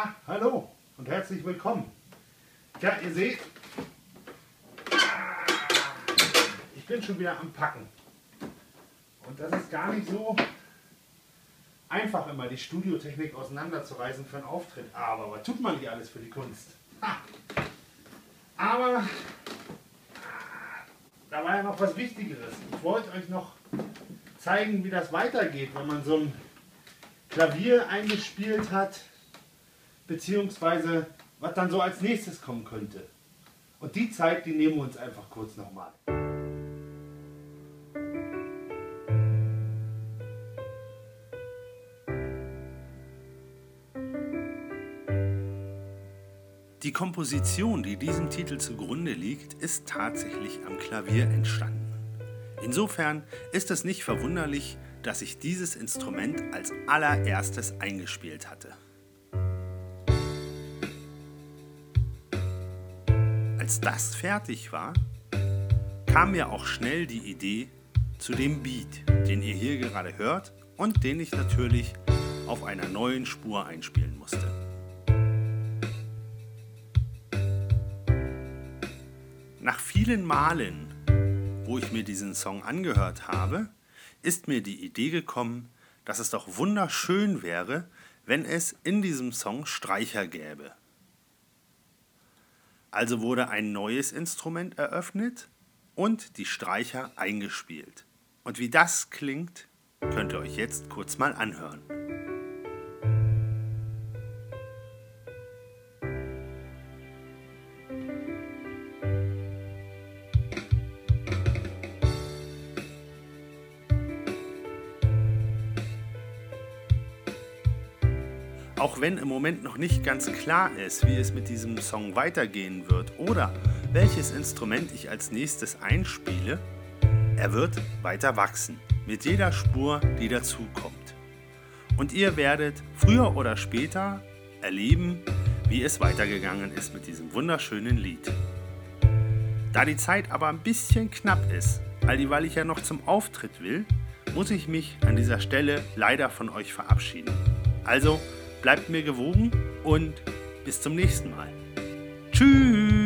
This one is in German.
Ja, hallo und herzlich willkommen. Ja, ihr seht, ich bin schon wieder am Packen. Und das ist gar nicht so einfach immer, die Studiotechnik auseinanderzureißen für einen Auftritt. Aber was tut man nicht alles für die Kunst? Aber da war ja noch was Wichtigeres. Ich wollte euch noch zeigen, wie das weitergeht, wenn man so ein Klavier eingespielt hat, beziehungsweise was dann so als nächstes kommen könnte. Und die Zeit, die nehmen wir uns einfach kurz nochmal. Die Komposition, die diesem Titel zugrunde liegt, ist tatsächlich am Klavier entstanden. Insofern ist es nicht verwunderlich, dass ich dieses Instrument als allererstes eingespielt hatte. Als das fertig war, kam mir auch schnell die Idee zu dem Beat, den ihr hier gerade hört und den ich natürlich auf einer neuen Spur einspielen musste. Nach vielen Malen, wo ich mir diesen Song angehört habe, ist mir die Idee gekommen, dass es doch wunderschön wäre, wenn es in diesem Song Streicher gäbe. Also wurde ein neues Instrument eröffnet und die Streicher eingespielt. Und wie das klingt, könnt ihr euch jetzt kurz mal anhören. Auch wenn im Moment noch nicht ganz klar ist, wie es mit diesem Song weitergehen wird oder welches Instrument ich als nächstes einspiele, er wird weiter wachsen mit jeder Spur, die dazukommt. Und ihr werdet früher oder später erleben, wie es weitergegangen ist mit diesem wunderschönen Lied. Da die Zeit aber ein bisschen knapp ist, weil ich ja noch zum Auftritt will, muss ich mich an dieser Stelle leider von euch verabschieden. Also Bleibt mir gewogen und bis zum nächsten Mal. Tschüss!